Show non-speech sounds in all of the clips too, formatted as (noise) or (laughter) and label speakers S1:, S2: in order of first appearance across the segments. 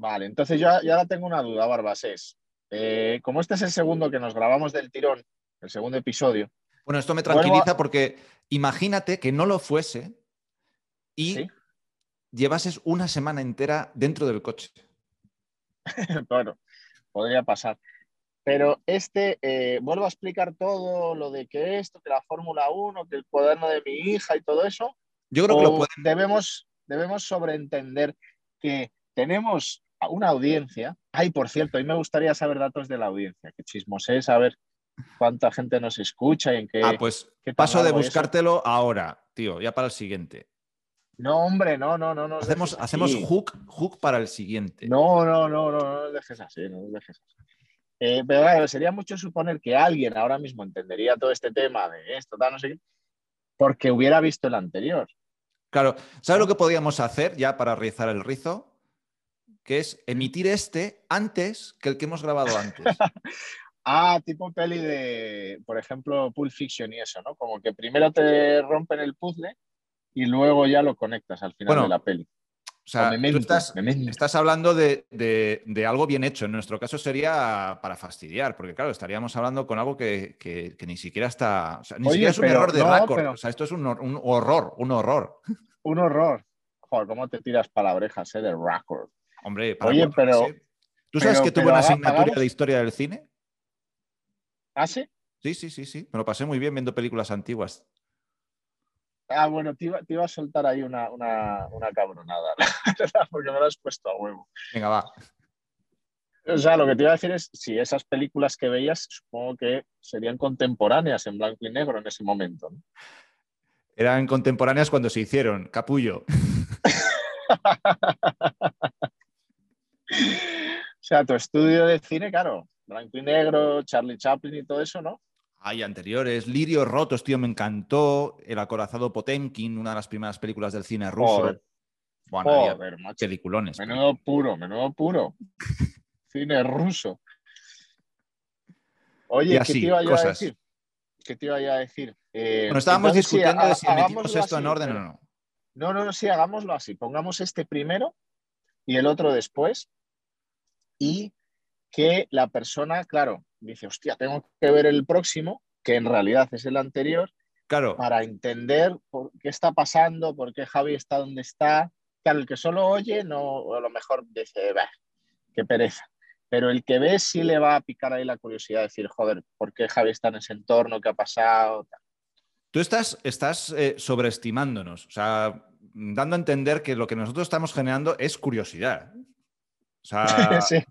S1: Vale, entonces yo ya ahora tengo una duda, Barbas, es, eh, como este es el segundo que nos grabamos del tirón, el segundo episodio.
S2: Bueno, esto me tranquiliza porque imagínate que no lo fuese y llevases una semana entera dentro del coche. (laughs)
S1: bueno, podría pasar. Pero este, eh, vuelvo a explicar todo lo de que esto, que la Fórmula 1, que el cuaderno de mi hija y todo eso.
S2: Yo creo que lo
S1: debemos, debemos sobreentender que tenemos una audiencia. Ay, por cierto, a mí me gustaría saber datos de la audiencia, que chismosé saber cuánta gente nos escucha y en qué.
S2: Ah, pues paso de buscártelo ahora, tío, ya para el siguiente.
S1: No, hombre, no, no, no. no
S2: hacemos hacemos hook, hook para el siguiente.
S1: No, no, no, no, no lo dejes así, no dejes así. Eh, pero claro, sería mucho suponer que alguien ahora mismo entendería todo este tema de esto, tal, no sé qué, porque hubiera visto el anterior.
S2: Claro, ¿sabes lo que podríamos hacer ya para rizar el rizo? Que es emitir este antes que el que hemos grabado antes. (laughs)
S1: ah, tipo peli de, por ejemplo, Pulp Fiction y eso, ¿no? Como que primero te rompen el puzzle y luego ya lo conectas al final de la peli.
S2: O sea, tú estás, hablando de, algo bien hecho. En nuestro caso sería para fastidiar, porque claro, estaríamos hablando con algo que, ni siquiera está. ni siquiera es un error de no, O sea, esto es un, horror, un horror.
S1: Un horror. Joder, ¿cómo te tiras palabrejas eh, de record?
S2: Hombre, Oye, pero. ¿Tú sabes que tuve una asignatura de historia del cine?
S1: ¿Ah, sí?
S2: Sí, sí, sí, sí. Me lo pasé muy bien viendo películas antiguas.
S1: Ah, bueno, te iba, a soltar ahí una, cabronada, (laughs) porque me lo has puesto a huevo.
S2: Venga, va.
S1: O sea, lo que te iba a decir es, si esas películas que veías, supongo que serían contemporáneas en blanco y negro en ese momento.
S2: Eran contemporáneas cuando se hicieron, capullo. (laughs)
S1: o sea, tu estudio de cine, claro, blanco y negro, Charlie Chaplin y todo eso, ¿no?
S2: Hay anteriores. Lirio Rotos, tío, me encantó. El acorazado Potemkin, una de las primeras películas del cine ruso.
S1: Bueno,
S2: peliculones.
S1: Menudo puro, menudo puro. (laughs) cine ruso. Oye, ¿qué te iba a decir? ¿Qué te iba a decir?
S2: Eh, bueno, estábamos discutiendo de si metimos esto en orden o no.
S1: No, no, no, sí, hagámoslo así. Pongamos este primero y el otro después. Y que la persona, claro, dice, hostia, tengo que ver el próximo, que en realidad es el anterior,
S2: claro.
S1: para entender por qué está pasando, por qué Javi está donde está. Claro, el que solo oye, no, a lo mejor dice, bah, qué pereza. Pero el que ve sí le va a picar ahí la curiosidad, decir, joder, ¿por qué Javi está en ese entorno? ¿Qué ha pasado?
S2: Tú estás, estás eh, sobreestimándonos, o sea, dando a entender que lo que nosotros estamos generando es curiosidad. O sea, (laughs)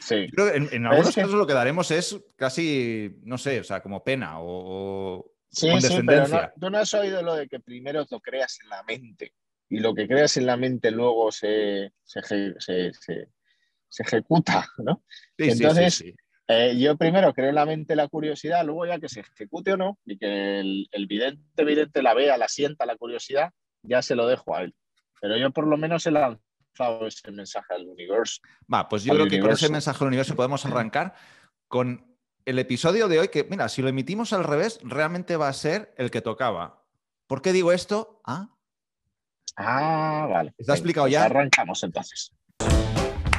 S1: sí,
S2: en, algunos casos lo que daremos es casi, no sé, o sea, como pena o,
S1: sí, condescendencia. Sí, tú no has oído lo de que primero lo creas en la mente y lo que creas en la mente luego se, se, ejecuta, ¿no? Entonces, eh, yo primero creo en la mente la curiosidad, luego ya que se ejecute o no y que el, el vidente, vidente la vea, la sienta, la curiosidad, ya se lo dejo a él. Pero yo por lo menos he lanzado ese mensaje al universo.
S2: Va, pues yo creo que con ese mensaje al universo podemos arrancar con el episodio de hoy, que mira, si lo emitimos al revés, realmente va a ser el que tocaba. ¿Por qué digo esto? Ah,
S1: ah vale.
S2: ¿Está explicado ya?
S1: Arrancamos entonces.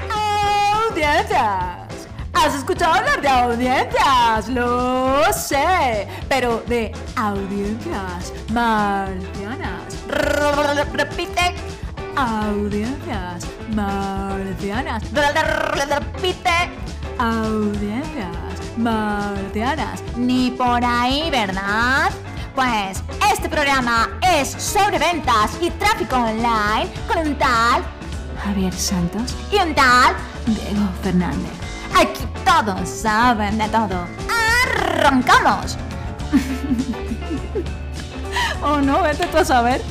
S3: Audiencias. ¿Has escuchado hablar de audiencias? Lo sé. Pero de audiencias marcianas. Repite audiencias marcianas. Repite, audiencias marcianas. Ni por ahí, ¿verdad? Pues este programa es sobre ventas y tráfico online con un tal Javier Santos y un tal Diego Fernández. Aquí todos saben de todo. ¡Arrancamos! (laughs) oh no, vete tú a saber.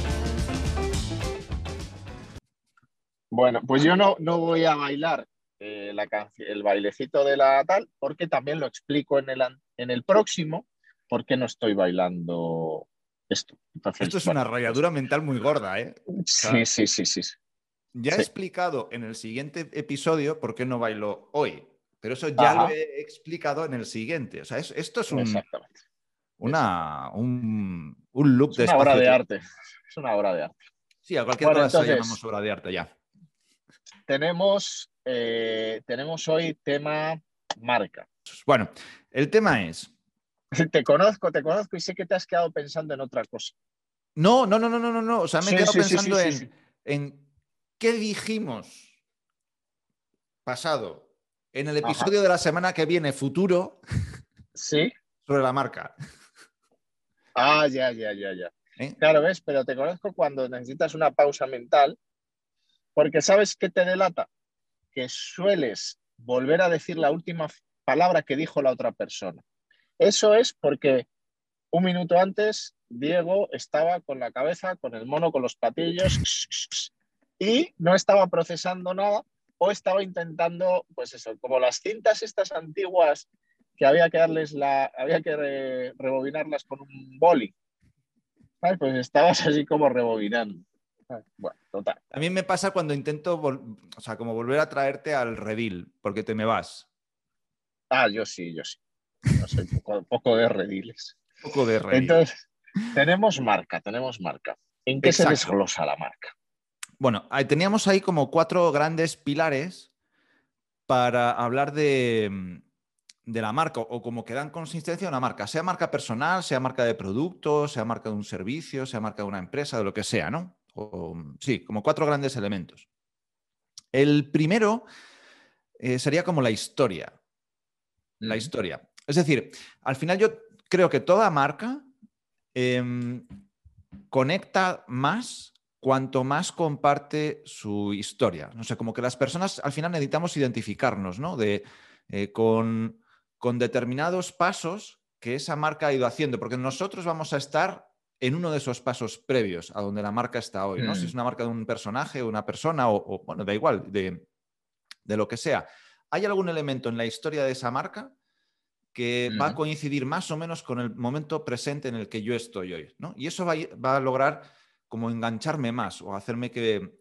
S1: Bueno, pues yo no, no voy a bailar eh, la el bailecito de la tal, porque también lo explico en el, en el próximo, porque no estoy bailando esto.
S2: esto es una rayadura mental muy gorda, ¿eh?
S1: sí, sí, sí, sí.
S2: Ya he explicado en el siguiente episodio por qué no bailo hoy, pero eso ya lo he explicado en el siguiente. O sea, esto es un. Una, un, un loop
S1: es
S2: de
S1: una obra de arte. Es una obra de arte.
S2: Sí, a cualquier hora llamamos obra de arte ya
S1: tenemos eh, tenemos hoy tema marca.
S2: Bueno, el tema es.
S1: Te conozco, te conozco y sé que te has quedado pensando en otra cosa.
S2: No, no, no, no, no, no. O sea, me he quedado pensando en, en, qué dijimos pasado en el episodio de la semana que viene, futuro. (laughs)
S1: Sí.
S2: Sobre la marca.
S1: Ah, ya, ya, ya, ya. ¿Eh? Claro, ves, pero te conozco cuando necesitas una pausa mental, porque sabes qué te delata, que sueles volver a decir la última palabra que dijo la otra persona. Eso es porque un minuto antes Diego estaba con la cabeza, con el mono, con los patillos (laughs) y no estaba procesando nada o estaba intentando, pues eso, como las cintas estas antiguas que había que darles la, había que rebobinarlas con un boli. Pues estabas así como rebobinando. Bueno, total.
S2: A mí me pasa cuando intento, o sea, como volver a traerte al redil, porque te me vas.
S1: Ah, yo sí, yo sí. Yo soy poco, de rediles.
S2: Poco de rediles.
S1: Entonces, tenemos marca, tenemos marca. ¿En qué se desglosa la marca?
S2: Bueno, teníamos ahí como cuatro grandes pilares para hablar de, de la marca o como que dan consistencia a una marca, sea marca personal, sea marca de producto, sea marca de un servicio, sea marca de una empresa, de lo que sea, ¿no? Sí, como cuatro grandes elementos. El primero eh, sería como la historia. La historia. Es decir, al final yo creo que toda marca em, conecta más cuanto más comparte su historia. No sé, como que las personas al final necesitamos identificarnos, ¿no? De, eh, con, con determinados pasos que esa marca ha ido haciendo, porque nosotros vamos a estar en uno de esos pasos previos a donde la marca está hoy, ¿no? Si es mm. una marca de un personaje, una persona o, bueno, da igual, de, lo que sea. ¿Hay algún elemento en la historia de esa marca que va a coincidir más o menos con el momento presente en el que yo estoy hoy, ¿no? Y eso va, a lograr como engancharme más o hacerme que,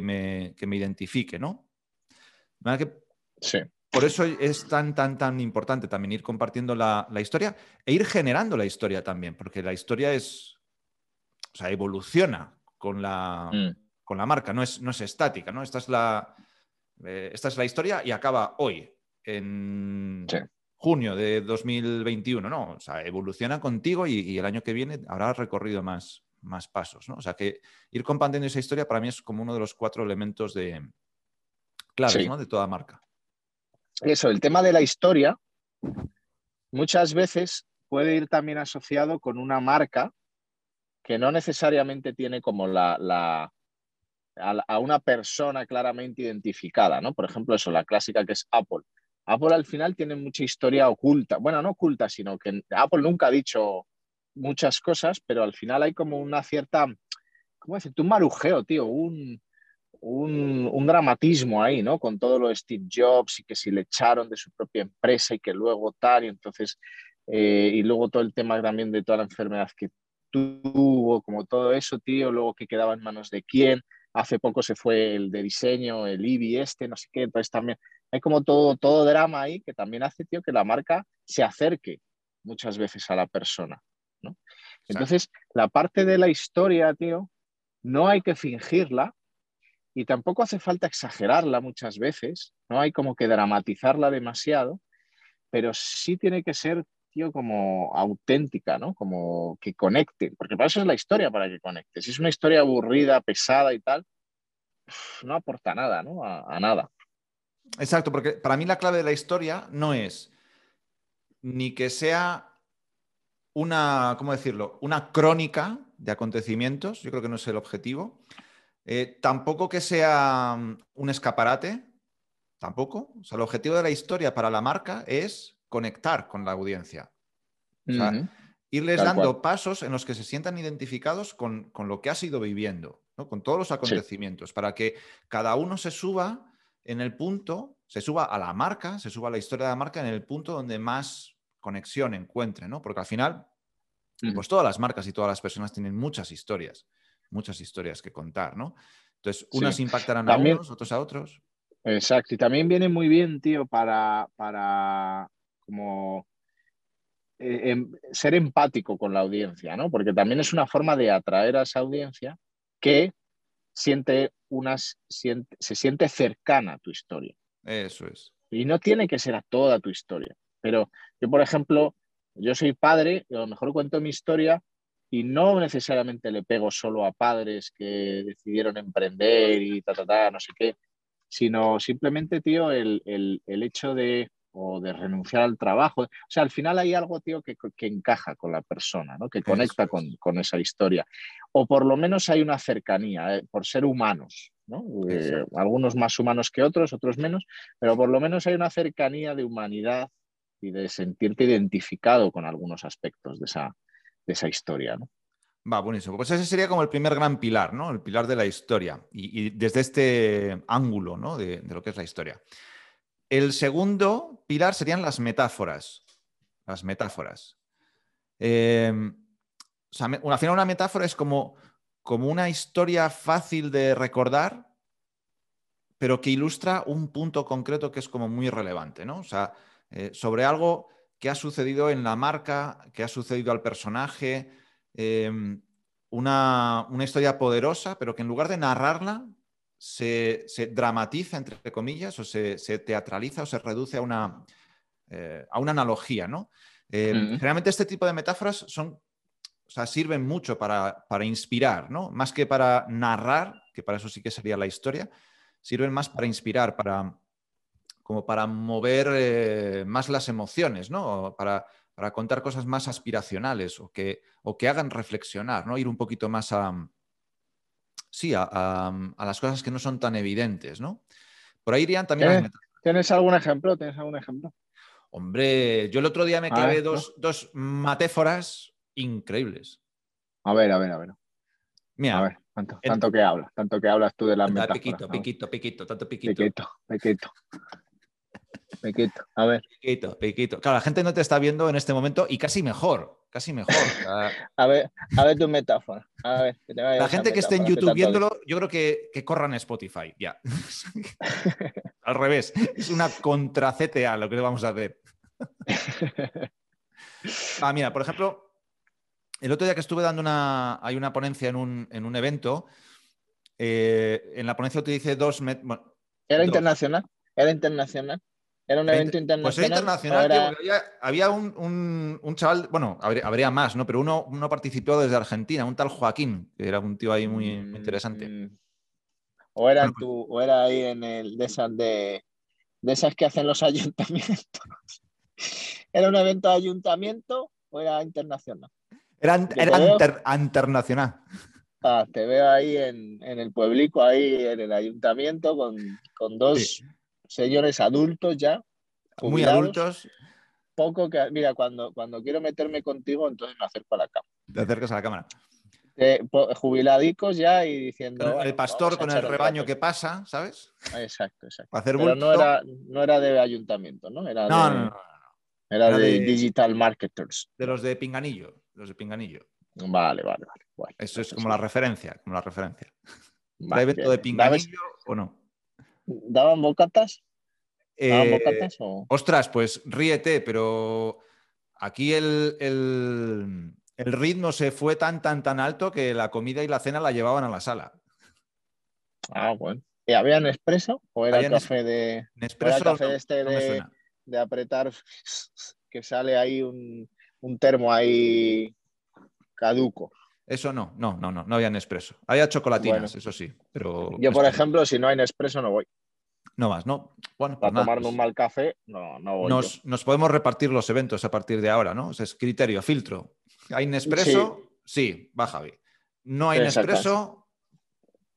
S2: me, me, identifique, ¿no?
S1: sí.
S2: Por eso es tan, tan, tan importante también ir compartiendo la, historia e ir generando la historia también, porque la historia es, o sea, evoluciona con la, mm. con la marca, no es, no es estática, ¿no? Esta es, la, eh, esta es la historia y acaba hoy, en junio de 2021, ¿no? O sea, evoluciona contigo y, el año que viene habrá recorrido más, más pasos, ¿no? O sea, que ir compartiendo esa historia para mí es como uno de los cuatro elementos de claves, ¿no? De toda marca
S1: eso, el tema de la historia muchas veces puede ir también asociado con una marca que no necesariamente tiene como la, a, una persona claramente identificada, ¿no? Por ejemplo, eso, la clásica que es Apple. Apple al final tiene mucha historia oculta, bueno, no oculta, sino que Apple nunca ha dicho muchas cosas, pero al final hay como una cierta, ¿cómo decirte? Un marujeo, tío, un, un, dramatismo ahí, ¿no? Con todo lo de Steve Jobs y que si le echaron de su propia empresa y que luego tal, y entonces, eh, y luego todo el tema también de toda la enfermedad que tuvo, como todo eso, tío, luego que quedaba en manos de quién. Hace poco se fue el de diseño, el IBI este, no sé qué, entonces también hay como todo, todo drama ahí que también hace, tío, que la marca se acerque muchas veces a la persona, ¿no? Entonces, la parte de la historia, tío, no hay que fingirla, y tampoco hace falta exagerarla muchas veces, no hay como que dramatizarla demasiado, pero sí tiene que ser, como auténtica, ¿no? Como que conecte, porque para eso es la historia, para que conecte. Si es una historia aburrida, pesada y tal, no aporta nada, ¿no? A, nada.
S2: Exacto, porque para mí la clave de la historia no es ni que sea una, ¿cómo decirlo? Una crónica de acontecimientos, yo creo que no es el objetivo, eh, tampoco que sea mm, un escaparate, tampoco. O sea, el objetivo de la historia para la marca es conectar con la audiencia. O sea, irles dando pasos en los que se sientan identificados con, lo que has ido viviendo, con todos los acontecimientos, para que cada uno se suba en el punto, se suba a la marca, se suba a la historia de la marca en el punto donde más conexión encuentre, ¿no? Porque al final, pues todas las marcas y todas las personas tienen muchas historias muchas historias que contar, ¿no? Entonces, unas impactarán a unos, otros a otros.
S1: Exacto, y también viene muy bien, tío, para, para como eh, em, ser empático con la audiencia, ¿no? Porque también es una forma de atraer a esa audiencia que siente unas, se siente cercana a tu historia.
S2: Eso es.
S1: Y no tiene que ser a toda tu historia. Pero yo, por ejemplo, yo soy padre y a lo mejor cuento mi historia y no necesariamente le pego solo a padres que decidieron emprender y ta, ta, ta, no sé qué, sino simplemente, tío, el, el, hecho de, o de renunciar al trabajo. O sea, al final hay algo, tío, que, que encaja con la persona, ¿no? que conecta con, con, esa historia. O por lo menos hay una cercanía, eh, por ser humanos. ¿no? Eh, algunos más humanos que otros, otros menos, pero por lo menos hay una cercanía de humanidad y de sentirte identificado con algunos aspectos de esa, de esa historia. ¿no?
S2: Va, buenísimo. Pues ese sería como el primer gran pilar, ¿no? El pilar de la historia. Y, desde este ángulo, ¿no? De, lo que es la historia. El segundo pilar serían las metáforas. Las metáforas. Em, al final una metáfora es como, como una historia fácil de recordar, pero que ilustra un punto concreto que es como muy relevante, ¿no? O sea, eh, sobre algo que ha sucedido en la marca, que ha sucedido al personaje, em, una, historia poderosa, pero que en lugar de narrarla, se, dramatiza, entre comillas, o se, teatraliza o se reduce a una, eh, a una analogía, ¿no? Em, generalmente este tipo de metáforas son, o sea, sirven mucho para, para, inspirar, ¿no? Más que para narrar, que para eso sí que sería la historia, sirven más para inspirar, para, como para mover eh, más las emociones, ¿no? Para, contar cosas más aspiracionales o que, o que hagan reflexionar, ¿no? Ir un poquito más a, sí, a, las cosas que no son tan evidentes, ¿no? Por ahí irían también
S1: ¿Tienes, ¿Tienes algún ejemplo? ¿Tienes algún ejemplo?
S2: Hombre, yo el otro día me quedé dos, dos, matéforas increíbles.
S1: A ver, a ver, a ver. Mira, a ver, tanto, que hablas, tanto que hablas tú de las metáforas.
S2: Piquito, piquito, piquito, tanto piquito.
S1: Piquito, piquito. Pequito, a ver.
S2: Pequito, pequito. Claro, la gente no te está viendo en este momento y casi mejor, casi mejor. (laughs)
S1: a, ver, a ver tu metáfora. A ver,
S2: la gente que esté en YouTube viéndolo, yo creo que, que corran Spotify, ya. (laughs) Al revés, es una contra CTA lo que le vamos a hacer. (laughs) ah, mira, por ejemplo, el otro día que estuve dando una, hay una ponencia en un, en un evento, eh, en la ponencia utilicé dos...
S1: ¿Era internacional? ¿Era internacional? ¿Era un evento internacional?
S2: Pues internacional, había, un, chaval, bueno, habría, más, ¿no? Pero uno, uno, participó desde Argentina, un tal Joaquín, que era un tío ahí muy, interesante. Mm.
S1: O era, pues o era ahí en el de esas de, esas que hacen los (laughs) ayuntamientos. ¿Era un evento de ayuntamiento o era internacional?
S2: Era, internacional.
S1: Ah, te veo ahí en, el pueblico, ahí en el ayuntamiento, con, dos señores adultos ya.
S2: Muy adultos.
S1: Poco que, mira, cuando, cuando quiero meterme contigo, entonces me acerco a la cámara.
S2: Te acercas a la cámara.
S1: jubiladicos ya y diciendo.
S2: el pastor con el rebaño que pasa, ¿sabes?
S1: Exacto, exacto. Pero no era, no era de ayuntamiento, ¿no? Era no, de, no, no, Era, de, digital marketers.
S2: De los de Pinganillo. Los de Pinganillo.
S1: Vale, vale, vale.
S2: Eso es como la referencia, como la referencia. ¿Hay evento de Pinganillo o no?
S1: ¿Daban bocatas?
S2: ¿Daban eh, bocatas o... Ostras, pues ríete, pero aquí el, ritmo se fue tan, tan, tan alto que la comida y la cena la llevaban a la sala.
S1: Ah, bueno. ¿Y había Nespresso o era café de.
S2: Nespresso
S1: café este de, apretar que sale ahí un, termo ahí caduco.
S2: Eso no, no, no, no, no había Nespresso. Había chocolatinas, eso sí. Pero
S1: yo, por ejemplo, si no hay Nespresso, no voy.
S2: No más, ¿no?
S1: Bueno, Para pues tomarme un mal café, no, no voy.
S2: Nos, podemos repartir los eventos a partir de ahora, ¿no? es criterio, filtro. ¿Hay Nespresso? Sí, va Javi. No hay Nespresso,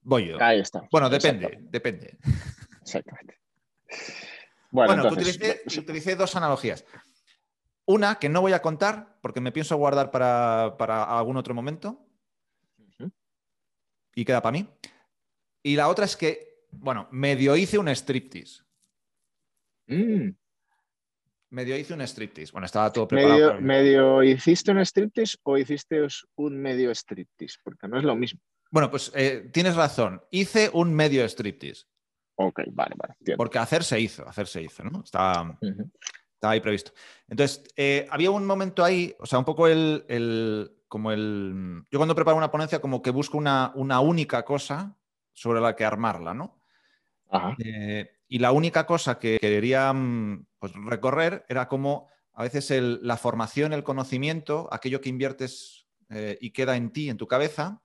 S2: voy yo.
S1: Ahí está.
S2: Bueno, depende, depende.
S1: Exactamente.
S2: Bueno, utilicé, dos analogías. Una que no voy a contar porque me pienso guardar para, algún otro momento. Y queda para mí. Y la otra es que bueno, medio hice un striptease.
S1: Mm.
S2: Medio hice un striptease. Bueno, estaba todo preparado.
S1: Medio, hiciste un striptease o hiciste un medio striptease? Porque no es lo mismo.
S2: Bueno, pues eh, tienes razón. Hice un medio striptease.
S1: Ok, vale, vale.
S2: Porque hacer se hizo, hacer se hizo, ¿no? Estaba, ahí previsto. Entonces, eh, había un momento ahí, o sea, un poco el, como el... Yo cuando preparo una ponencia como que busco una, una única cosa sobre la que armarla, ¿no?
S1: Eh,
S2: y la única cosa que quería mm, pues, recorrer era como a veces la formación, el conocimiento, aquello que inviertes eh, y queda en ti, en tu cabeza,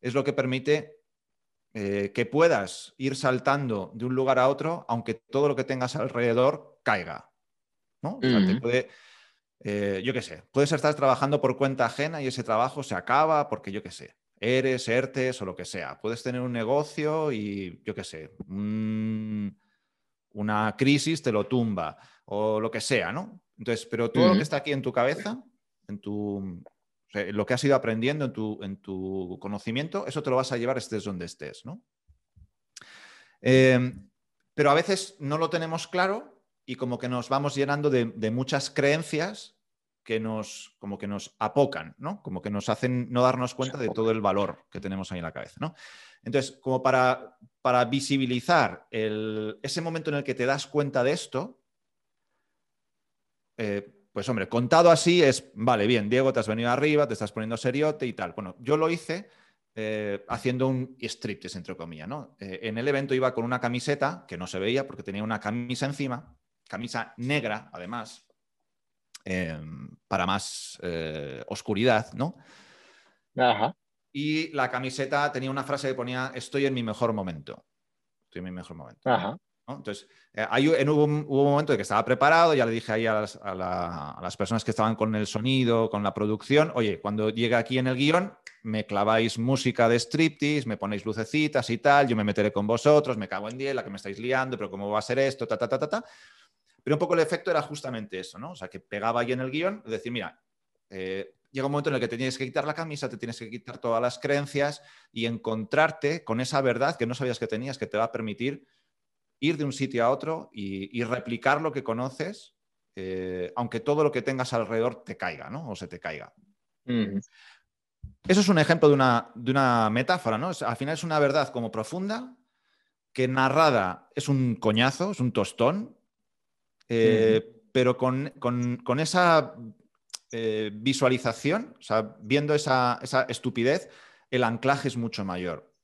S2: es lo que permite eh, que puedas ir saltando de un lugar a otro, aunque todo lo que tengas alrededor caiga. ¿No? puede, eh, yo qué sé, puedes estar trabajando por cuenta ajena y ese trabajo se acaba porque yo qué sé, eres, ERTES o lo que sea. Puedes tener un negocio y yo qué sé, una crisis te lo tumba o lo que sea, ¿no? Entonces, pero todo lo que está aquí en tu cabeza, en tu, lo que has ido aprendiendo en tu, en tu, conocimiento, eso te lo vas a llevar estés donde estés, ¿no? Em, pero a veces no lo tenemos claro y como que nos vamos llenando de, muchas creencias que nos, como que nos apocan, ¿no? Como que nos hacen no darnos cuenta de todo el valor que tenemos ahí en la cabeza, ¿no? Entonces, como para, para visibilizar ese momento en el que te das cuenta de esto, eh, pues hombre, contado así es, vale, bien, Diego, te has venido arriba, te estás poniendo seriote y tal. Bueno, yo lo hice eh, haciendo un striptease, entre comillas, ¿no? Eh, en el evento iba con una camiseta que no se veía porque tenía una camisa encima, camisa negra, además, em, para más oscuridad, ¿no?
S1: Ajá.
S2: Y la camiseta tenía una frase que ponía, estoy en mi mejor momento. Estoy en mi mejor momento.
S1: Ajá.
S2: Entonces, eh, hubo, un, momento de que estaba preparado, ya le dije ahí a las, personas que estaban con el sonido, con la producción, oye, cuando llegue aquí en el guion, me claváis música de striptease, me ponéis lucecitas y tal, yo me meteré con vosotros, me cago en diez, la que me estáis liando, pero cómo va a ser esto, ta, ta, ta, ta, ta. Pero un poco el efecto era justamente eso, ¿no? O sea, que pegaba ahí en el guion, es decir, mira, eh, llega un momento en el que te tienes que quitar la camisa, te tienes que quitar todas las creencias y encontrarte con esa verdad que no sabías que tenías, que te va a permitir ir de un sitio a otro y, replicar lo que conoces, eh, aunque todo lo que tengas alrededor te caiga, ¿no? O se te caiga. Eso es un ejemplo de una, metáfora, ¿no? al final es una verdad como profunda, que narrada es un coñazo, es un tostón, eh, pero con, esa eh, visualización, o sea, viendo esa, estupidez, el anclaje es mucho mayor.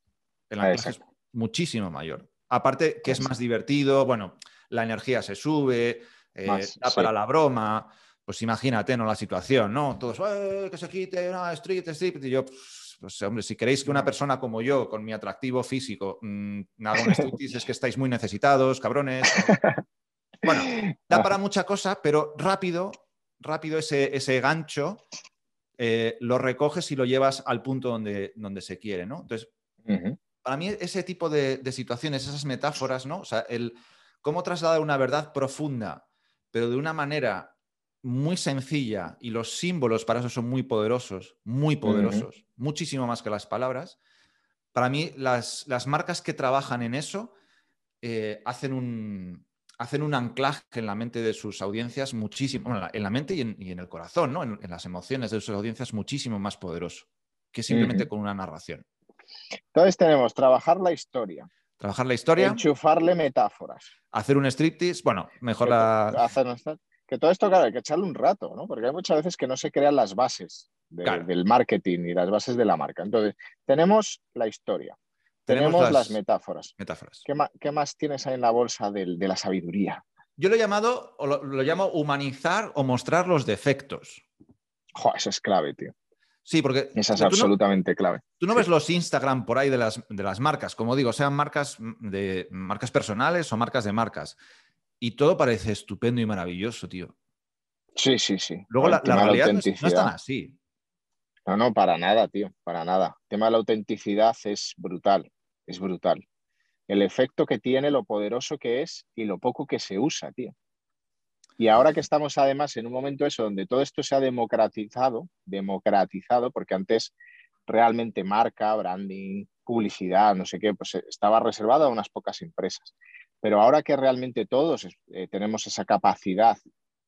S2: El anclaje es muchísimo mayor. Aparte que es más divertido, bueno, la energía se sube, eh, da para la broma. Pues imagínate, ¿no? La situación, ¿no? Todos, eh, que se quite, no, street, street. Y yo, pues, hombre, si queréis que una persona como yo, con mi atractivo físico, mmm, haga un (laughs) street, es que estáis muy necesitados, cabrones. (laughs) Bueno, da para mucha cosa, pero rápido, rápido ese, ese gancho eh, lo recoges y lo llevas al punto donde, donde se quiere, ¿no? Entonces, para mí ese tipo de, situaciones, esas metáforas, ¿no? O sea, el cómo trasladar una verdad profunda, pero de una manera muy sencilla y los símbolos para eso son muy poderosos, muy poderosos, muchísimo más que las palabras. Para mí, las, marcas que trabajan en eso eh, hacen, un, hacen un anclaje en la mente de sus audiencias muchísimo, en la mente y en, el corazón, ¿no? en, las emociones de sus audiencias muchísimo más poderoso que simplemente con una narración.
S1: Entonces tenemos trabajar la historia.
S2: Trabajar la historia.
S1: Enchufarle metáforas.
S2: Hacer un striptease, bueno, mejor la...
S1: que todo esto, claro, hay que echarle un rato, ¿no? Porque hay muchas veces que no se crean las bases del marketing y las bases de la marca. Entonces, tenemos la historia. Tenemos, las, metáforas.
S2: metáforas.
S1: ¿Qué, más, tienes ahí en la bolsa de, la sabiduría?
S2: Yo lo he llamado, o lo, lo, llamo humanizar o mostrar los defectos.
S1: Jo, eso es clave, tío.
S2: Sí, porque...
S1: Esa es absolutamente clave.
S2: Tú no ves los Instagram por ahí de las, de las marcas, como digo, sean marcas, de, marcas personales o marcas de marcas. Y todo parece estupendo y maravilloso, tío.
S1: Sí, sí, sí.
S2: Luego la, realidad no, es, tan así.
S1: No, no, para nada, tío, para nada. El tema de la autenticidad es brutal, es brutal. El efecto que tiene, lo poderoso que es y lo poco que se usa, tío. Y ahora que estamos además en un momento eso donde todo esto se ha democratizado, democratizado, porque antes realmente marca, branding, publicidad, no sé qué, pues eh, estaba reservado a unas pocas empresas. Pero ahora que realmente todos eh, tenemos esa capacidad,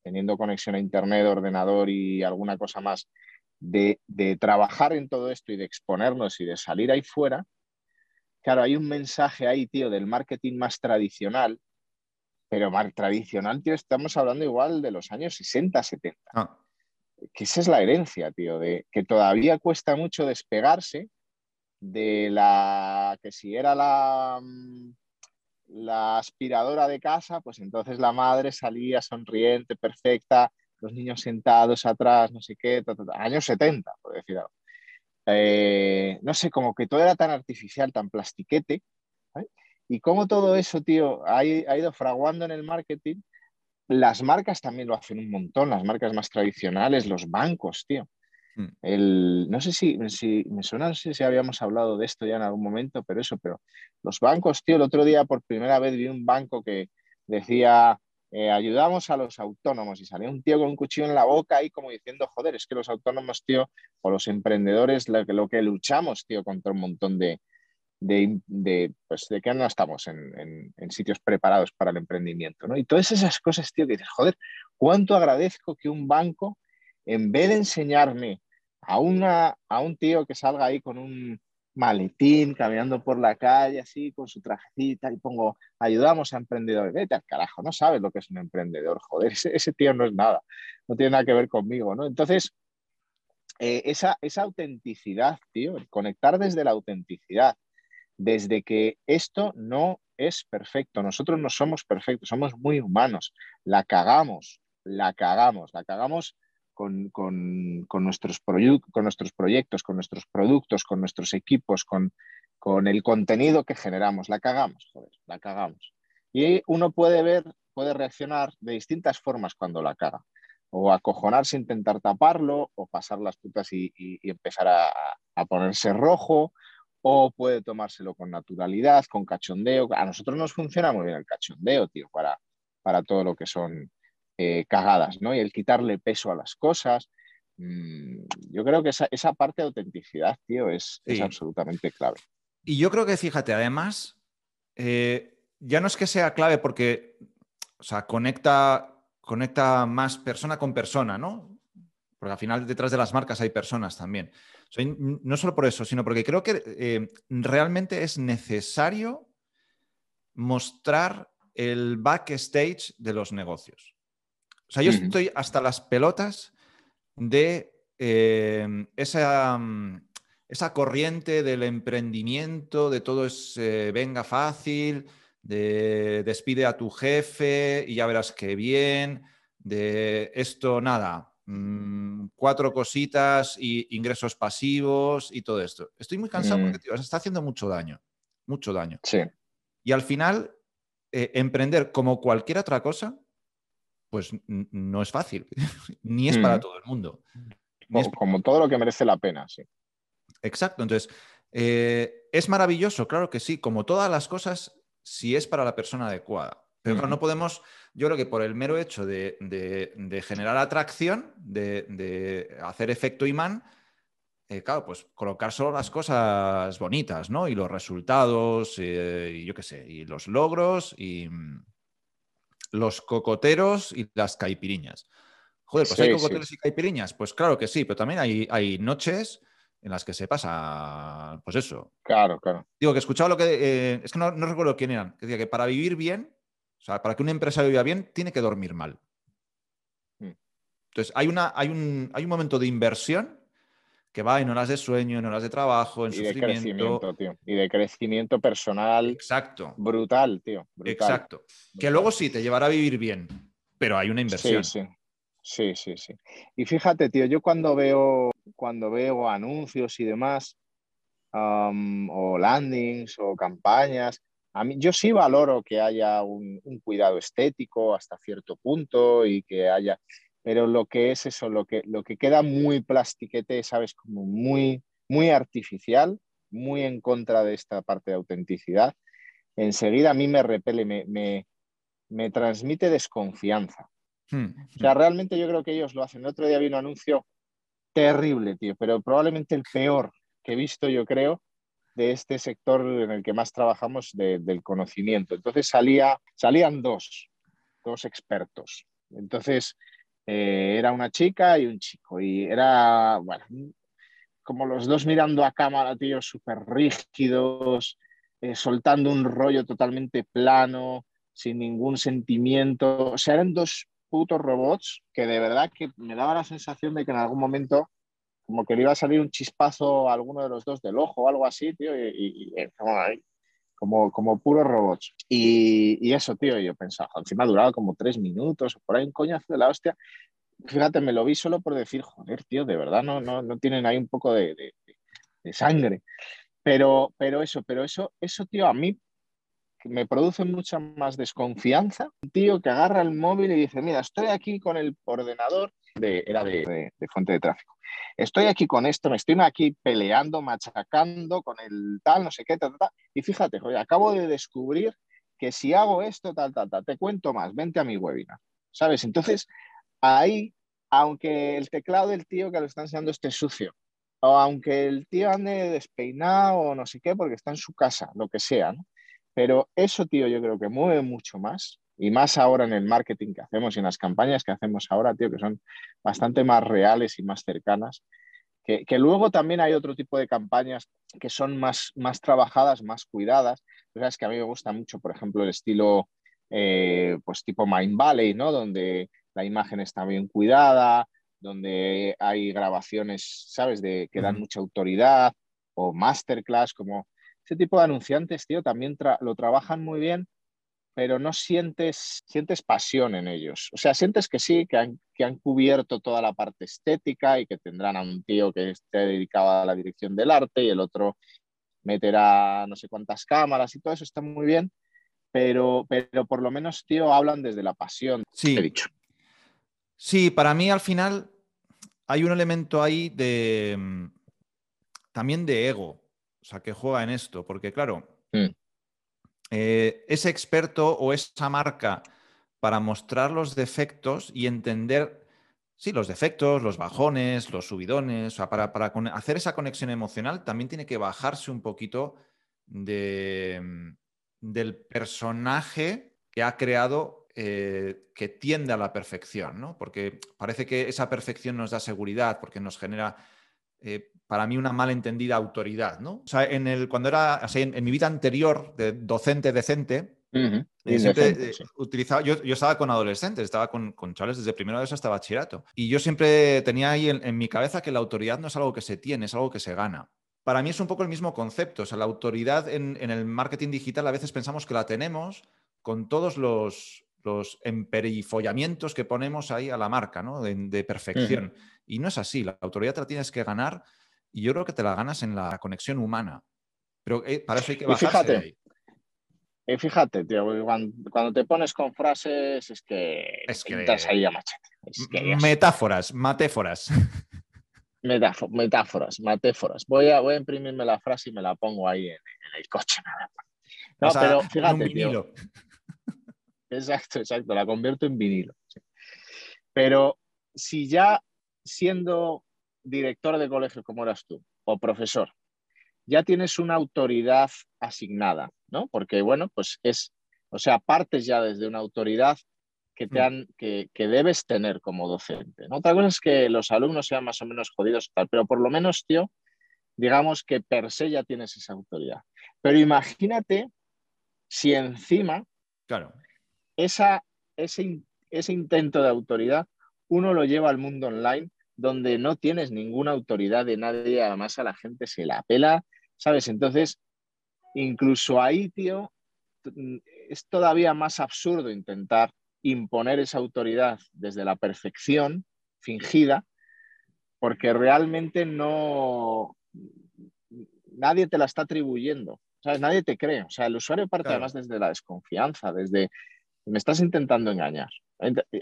S1: teniendo conexión a Internet, ordenador y alguna cosa más, de, de trabajar en todo esto y de exponernos y de salir ahí fuera, claro, hay un mensaje ahí, tío, del marketing más tradicional pero más tradicional, tío, estamos hablando igual de los años 60, 70. Ah. Que esa es la herencia, tío, de que todavía cuesta mucho despegarse de la que si era la, mm, la aspiradora de casa, pues entonces la madre salía sonriente, perfecta, los niños sentados atrás, no sé qué, años 70, por decir algo. Eh, no sé, como que todo era tan artificial, tan plastiquete, y como todo eso, tío, ha, ha ido fraguando en el marketing. Las marcas también lo hacen un montón, las marcas más tradicionales, los bancos, tío. Hmm. El, no sé si, si, me suena, no sé si habíamos hablado de esto ya en algún momento, pero eso, pero los bancos, tío, el otro día por primera vez vi un banco que decía, eh, ayudamos a los autónomos y salía un tío con un cuchillo en la boca y como diciendo, joder, es que los autónomos, tío, o los emprendedores, lo que, lo que luchamos, tío, contra un montón de, de, pues, de que no estamos en, sitios preparados para el emprendimiento, ¿no? Y todas esas cosas, tío, que dices, joder, cuánto agradezco que un banco, en vez de enseñarme a, una, a un tío que salga ahí con un maletín, caminando por la calle así, con su trajecita, y pongo, ayudamos a emprendedores, vete al carajo, no sabes lo que es un emprendedor, joder, (laughs) ese, tío no es nada, no tiene nada que ver conmigo, ¿no? Entonces, eh, esa, esa autenticidad, tío, conectar desde la autenticidad, desde que esto no es perfecto, nosotros no somos perfectos, somos muy humanos, la cagamos, la cagamos, la cagamos con, nuestros, con nuestros proyectos, con nuestros productos, con nuestros equipos, con, con el contenido que generamos, la cagamos, joder, la cagamos. Y uno puede ver, puede reaccionar de distintas formas cuando la caga. O acojonarse, intentar taparlo, o pasar las putas y, empezar a, a, ponerse rojo, o puede tomárselo con naturalidad, con cachondeo. A nosotros nos funciona muy bien el cachondeo, tío, para, para todo lo que son eh, cagadas, ¿no? Y el quitarle peso a las cosas. Mm, yo creo que esa, parte de autenticidad, tío, es, absolutamente clave.
S2: Y yo creo que, fíjate, además, eh, ya no es que sea clave porque, o sea, conecta, conecta más persona con persona, ¿no? Porque al final detrás de las marcas hay personas también no solo por eso, sino porque creo que eh, realmente es necesario mostrar el backstage de los negocios. O sea, yo estoy hasta las pelotas de eh, esa, esa, corriente del emprendimiento, de todo es eh, venga fácil, de despide a tu jefe y ya verás qué bien, de esto nada, Mm, cuatro cositas y ingresos pasivos y todo esto. Estoy muy cansado porque mm. está haciendo mucho daño, mucho daño.
S1: Sí.
S2: Y al final, eh, emprender como cualquier otra cosa, pues no es fácil, (laughs) ni es para mm. todo el mundo.
S1: Como, todo lo que merece la pena, sí.
S2: Exacto, entonces, eh, es maravilloso, claro que sí, como todas las cosas, si es para la persona adecuada. Pero no podemos, yo creo que por el mero hecho de, generar atracción, de, hacer efecto imán, eh, claro, pues colocar solo las cosas bonitas, ¿no? Y los resultados, eh, y yo qué sé, y los logros, y mm, los cocoteros y las caipiriñas. Joder, pues hay cocoteros y caipiriñas. Pues claro que sí, pero también hay, hay noches en las que se pasa, pues eso.
S1: Claro, claro.
S2: Digo que escuchaba lo que. Eh, es que no, no, recuerdo quién eran. Que decía que para vivir bien o sea, para que un empresario viva bien, tiene que dormir mal. Hmm. Entonces, hay, una, hay, un, hay un momento de inversión que va en horas de sueño, en horas de trabajo, en y sufrimiento. De
S1: crecimiento, tío. Y de crecimiento personal.
S2: Exacto.
S1: Brutal, tío.
S2: Exacto. Que luego sí te llevará a vivir bien, pero hay una inversión.
S1: Sí, sí. Sí, sí, sí. Y fíjate, tío, yo cuando veo, cuando veo anuncios y demás, o landings o campañas, a mí, yo sí valoro que haya un, cuidado estético hasta cierto punto y que haya, pero lo que es eso, lo que, lo que queda muy plastiquete, ¿sabes? Como muy, muy artificial, muy en contra de esta parte de autenticidad, enseguida a mí me repele, me, me, transmite desconfianza. Hmm, o sea, hmm. realmente yo creo que ellos lo hacen. El otro día vi un anuncio terrible, tío, pero probablemente el peor que he visto, yo creo, de este sector en el que más trabajamos del conocimiento. Entonces salía, salían dos, dos expertos. Entonces eh, era una chica y un chico y era, bueno, como los dos mirando a cámara, tío, súper rígidos, eh, soltando un rollo totalmente plano, sin ningún sentimiento. O sea, eran dos putos robots que de verdad que me daba la sensación de que en algún momento como que le iba a salir un chispazo a alguno de los dos del ojo o algo así, tío, y, ahí. Como, como puros robots. Y, eso, tío, yo pensaba, encima ha durado como tres minutos por ahí un coñazo de la hostia. Fíjate, me lo vi solo por decir, joder, tío, de verdad no, no, no tienen ahí un poco de, de, sangre. Pero, pero eso, pero eso, eso, tío, a mí me produce mucha más desconfianza. Un tío que agarra el móvil y dice, mira, estoy aquí con el ordenador, de, era de, de fuente de tráfico estoy aquí con esto, me estoy aquí peleando, machacando con el tal, no sé qué, tal, tal, y fíjate, joder, acabo de descubrir que si hago esto, tal, tal, tal, te cuento más, vente a mi webinar, ¿sabes? Entonces, ahí, aunque el teclado del tío que lo está enseñando esté sucio, o aunque el tío ande despeinado o no sé qué, porque está en su casa, lo que sea, ¿no? Pero eso, tío, yo creo que mueve mucho más y más ahora en el marketing que hacemos y en las campañas que hacemos ahora, tío, que son bastante más reales y más cercanas. Que, luego también hay otro tipo de campañas que son más, más trabajadas, más cuidadas. Tú sabes que a mí me gusta mucho, por ejemplo, el estilo eh, pues tipo Mind Valley, ¿no? Donde la imagen está bien cuidada, donde hay grabaciones, ¿sabes?, de, que dan mucha autoridad, o masterclass, como ese tipo de anunciantes, tío, también lo trabajan muy bien pero no sientes, sientes pasión en ellos. O sea, sientes que sí, que han, que han cubierto toda la parte estética y que tendrán a un tío que esté dedicado a la dirección del arte y el otro meterá no sé cuántas cámaras y todo eso está muy bien, pero, pero por lo menos, tío, hablan desde la pasión,
S2: sí.
S1: he dicho.
S2: Sí, para mí al final hay un elemento ahí de mm, también de ego, o sea, que juega en esto, porque claro, mm. Eh, ese experto o esa marca para mostrar los defectos y entender, sí, los defectos, los bajones, los subidones, o sea, para, hacer esa conexión emocional también tiene que bajarse un poquito de, mm, del personaje que ha creado eh, que tiende a la perfección, ¿no? Porque parece que esa perfección nos da seguridad, porque nos genera eh, para mí una malentendida autoridad, ¿no? O sea, en el, cuando era, así, en, mi vida anterior de docente decente, eh, siempre eh, utilizaba, yo, yo, estaba con adolescentes, estaba con, con chavales desde primero de eso hasta bachillerato. Y yo siempre tenía ahí en, mi cabeza que la autoridad no es algo que se tiene, es algo que se gana. Para mí es un poco el mismo concepto. O sea, la autoridad en, en el marketing digital a veces pensamos que la tenemos con todos los, los emperifollamientos que ponemos ahí a la marca, ¿no? De, perfección. Y no es así. La autoridad te la tienes que ganar y yo creo que te la ganas en la conexión humana. Pero eh, para eso hay que bajarse
S1: y fíjate,
S2: de ahí.
S1: Y fíjate, tío, cuando, te pones con frases es que,
S2: es que
S1: ahí a machete.
S2: metáforas, matéforas. (laughs)
S1: metáforas, matéforas. Voy a, voy a imprimirme la frase y me la pongo ahí en, el coche. No, pero fíjate, tío. (laughs) Exacto, exacto, la convierto en vinilo. Pero si ya siendo director de colegio como eras tú, o profesor, ya tienes una autoridad asignada, ¿no? Porque, bueno, pues es, o sea, partes ya desde una autoridad que, te mm. han, que, debes tener como docente. ¿no? Otra cosa es que los alumnos sean más o menos jodidos, tal, pero por lo menos, tío, digamos que per se ya tienes esa autoridad. Pero imagínate si encima
S2: claro.
S1: esa, ese, ese intento de autoridad uno lo lleva al mundo online donde no tienes ninguna autoridad de nadie, además a la gente se la pela, ¿sabes? Entonces, incluso ahí, tío, es todavía más absurdo intentar imponer esa autoridad desde la perfección fingida, porque realmente no, nadie te la está atribuyendo, ¿sabes? Nadie te cree, o sea, el usuario parte además desde la desconfianza, desde, me estás intentando engañar.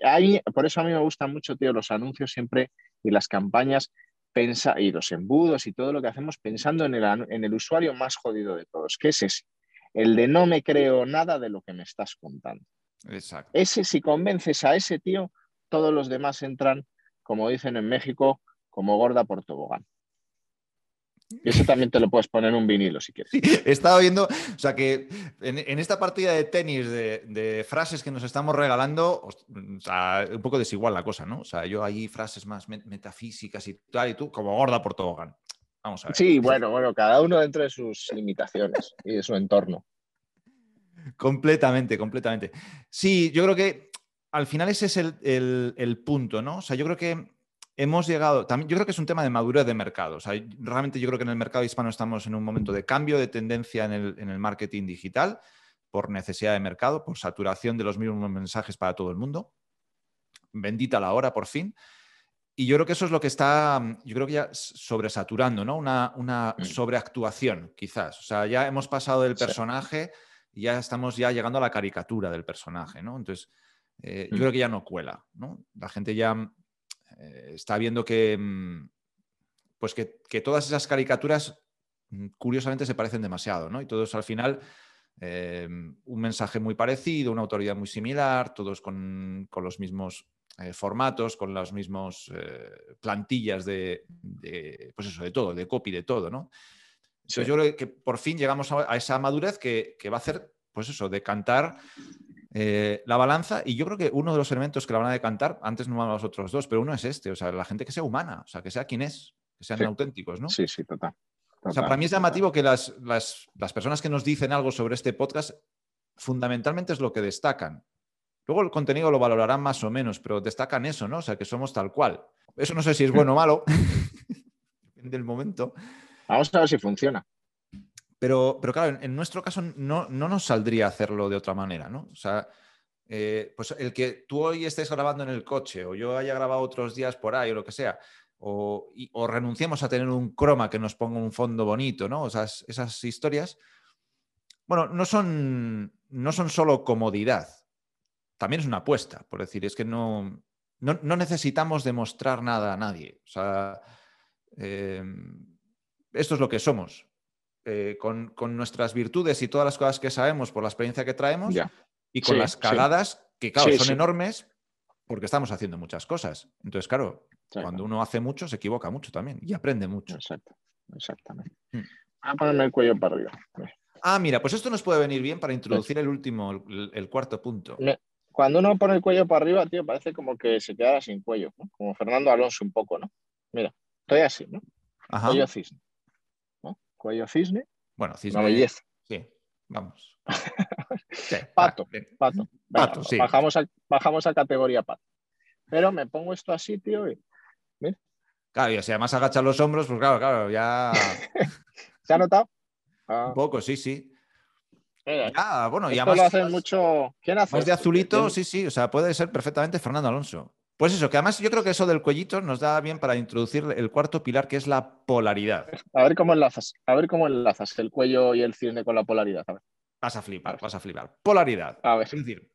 S1: Ahí, por eso a mí me gustan mucho, tío, los anuncios siempre y las campañas pensa, y los embudos y todo lo que hacemos pensando en el, en el usuario más jodido de todos, que es ese, el de no me creo nada de lo que me estás contando.
S2: Exacto.
S1: Ese, si convences a ese tío, todos los demás entran, como dicen en México, como gorda por tobogán. Y eso también te lo puedes poner en un vinilo si quieres.
S2: he estado viendo, o sea que en, esta partida de tenis de, frases que nos estamos regalando, un poco desigual la cosa, ¿no? O sea, yo hay frases más metafísicas y tal, y tú como gorda por tobogán. Vamos a ver.
S1: Sí, bueno, bueno, cada uno dentro de sus limitaciones y de su entorno.
S2: Completamente, completamente. Sí, yo creo que al final ese es el, el punto, ¿no? O sea, yo creo que hemos llegado, también, yo creo que es un tema de madurez de mercado. realmente yo creo que en el mercado hispano estamos en un momento de cambio de tendencia en el, marketing digital por necesidad de mercado, por saturación de los mismos mensajes para todo el mundo. Bendita la hora, por fin. Y yo creo que eso es lo que está, yo creo que ya sobresaturando, ¿no? Una, una mm. sobreactuación, quizás. O sea, ya hemos pasado del personaje y ya estamos ya llegando a la caricatura del personaje, ¿no? Entonces, eh, yo mm. creo que ya no cuela, ¿no? La gente ya eh, está viendo que, mm, pues que, todas esas caricaturas mm, curiosamente se parecen demasiado, ¿no? Y todos al final eh, un mensaje muy parecido, una autoridad muy similar, todos con, los mismos eh, formatos, con las mismas plantillas de, pues eso, de todo, de copy, de todo, ¿no? yo creo que por fin llegamos a, esa madurez que, que, va a hacer, pues eso, de cantar eh, la balanza, y yo creo que uno de los elementos que la van a decantar, antes no los otros dos, pero uno es este, o sea, la gente que sea humana, o sea, que sea quien es, que sean auténticos, ¿no?
S1: Sí, sí, total. O
S2: sea, para mí es llamativo que las, personas que nos dicen algo sobre este podcast, fundamentalmente es lo que destacan. Luego el contenido lo valorarán más o menos, pero destacan eso, ¿no? O sea, que somos tal cual. Eso no sé si es bueno o malo, (laughs) depende del momento.
S1: Vamos a ver si funciona.
S2: Pero, claro, en, nuestro caso no, nos saldría hacerlo de otra manera, ¿no? O sea, eh, pues el que tú hoy estés grabando en el coche o yo haya grabado otros días por ahí o lo que sea, o, renunciemos a tener un croma que nos ponga un fondo bonito, ¿no? O sea, esas historias, bueno, no son, no son solo comodidad, también es una apuesta, por decir, es que no, no, necesitamos demostrar nada a nadie. O sea, eh, esto es lo que somos. Eh, con, nuestras virtudes y todas las cosas que sabemos por la experiencia que traemos y con las cagadas que, claro, son enormes porque estamos haciendo muchas cosas. Entonces, claro, cuando uno hace mucho, se equivoca mucho también y aprende mucho.
S1: Exacto, exactamente. Mm. Voy a ponerme el cuello para arriba.
S2: Ah, mira, pues esto nos puede venir bien para introducir el último, el, cuarto punto.
S1: Cuando uno pone el cuello para arriba, tío, parece como que se quedara sin cuello, como Fernando Alonso un poco, ¿no? Mira, estoy así, ¿no? Ajá. Cuello cisne cuello cisne.
S2: Bueno, cisne.
S1: Una belleza.
S2: Sí, vamos. (laughs)
S1: pato, pato. pato sí. bajamos, a, bajamos a categoría pato. Pero me pongo esto así, tío, y.
S2: Claro, y si además agachas los hombros, pues claro, claro, ya. (laughs)
S1: ¿Se ha notado?
S2: Ah. Un poco, sí, sí.
S1: ya, bueno, y además. Lo hacen mucho. ¿Quién hace?
S2: Más de azulito, sí, sí. O sea, puede ser perfectamente Fernando Alonso. Pues eso, que además yo creo que eso del cuellito nos da bien para introducir el cuarto pilar, que es la polaridad.
S1: A ver cómo enlazas, a ver cómo enlazas el cuello y el cisne con la polaridad. A ver.
S2: Vas a flipar, vas a flipar. Polaridad.
S1: A ver.
S2: Es decir,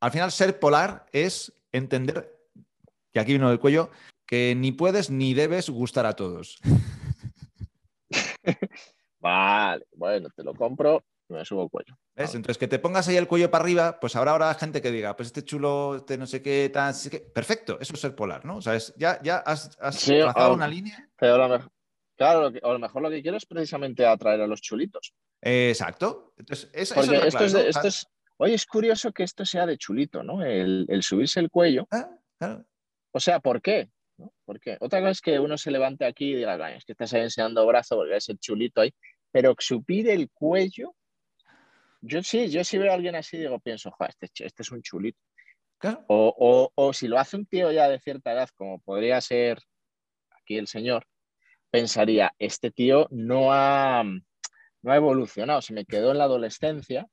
S2: al final ser polar es entender, que aquí vino del cuello, que ni puedes ni debes gustar a todos. (laughs)
S1: vale, bueno, te lo compro me subo el cuello.
S2: Entonces, que te pongas ahí el cuello para arriba, pues habrá ahora gente que diga, pues este chulo, este no sé qué, tan, perfecto, eso es ser polar, ¿no? O sea, ya, ya has, has trazado una línea.
S1: Pero claro, a lo mejor lo que quiero es precisamente atraer a los chulitos.
S2: exacto. Entonces,
S1: esto, es, oye, es curioso que esto sea de chulito, ¿no? El, subirse el cuello. Ah, o sea, ¿por qué? ¿Por qué? Otra cosa es que uno se levante aquí y diga, es que estás ahí enseñando brazo porque es el chulito ahí, pero subir el cuello yo sí, yo sí veo a alguien así, digo, pienso, este, este, es un chulito. O, si lo hace un tío ya de cierta edad, como podría ser aquí el señor, pensaría, este tío no ha, no ha evolucionado, se me quedó en la adolescencia,